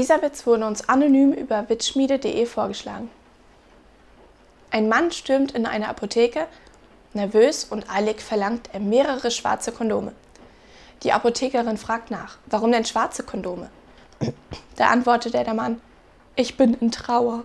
Dieser Witz wurde uns anonym über witzschmiede.de vorgeschlagen. Ein Mann stürmt in eine Apotheke, nervös und eilig verlangt er mehrere schwarze Kondome. Die Apothekerin fragt nach, warum denn schwarze Kondome? Da antwortet der Mann, ich bin in Trauer.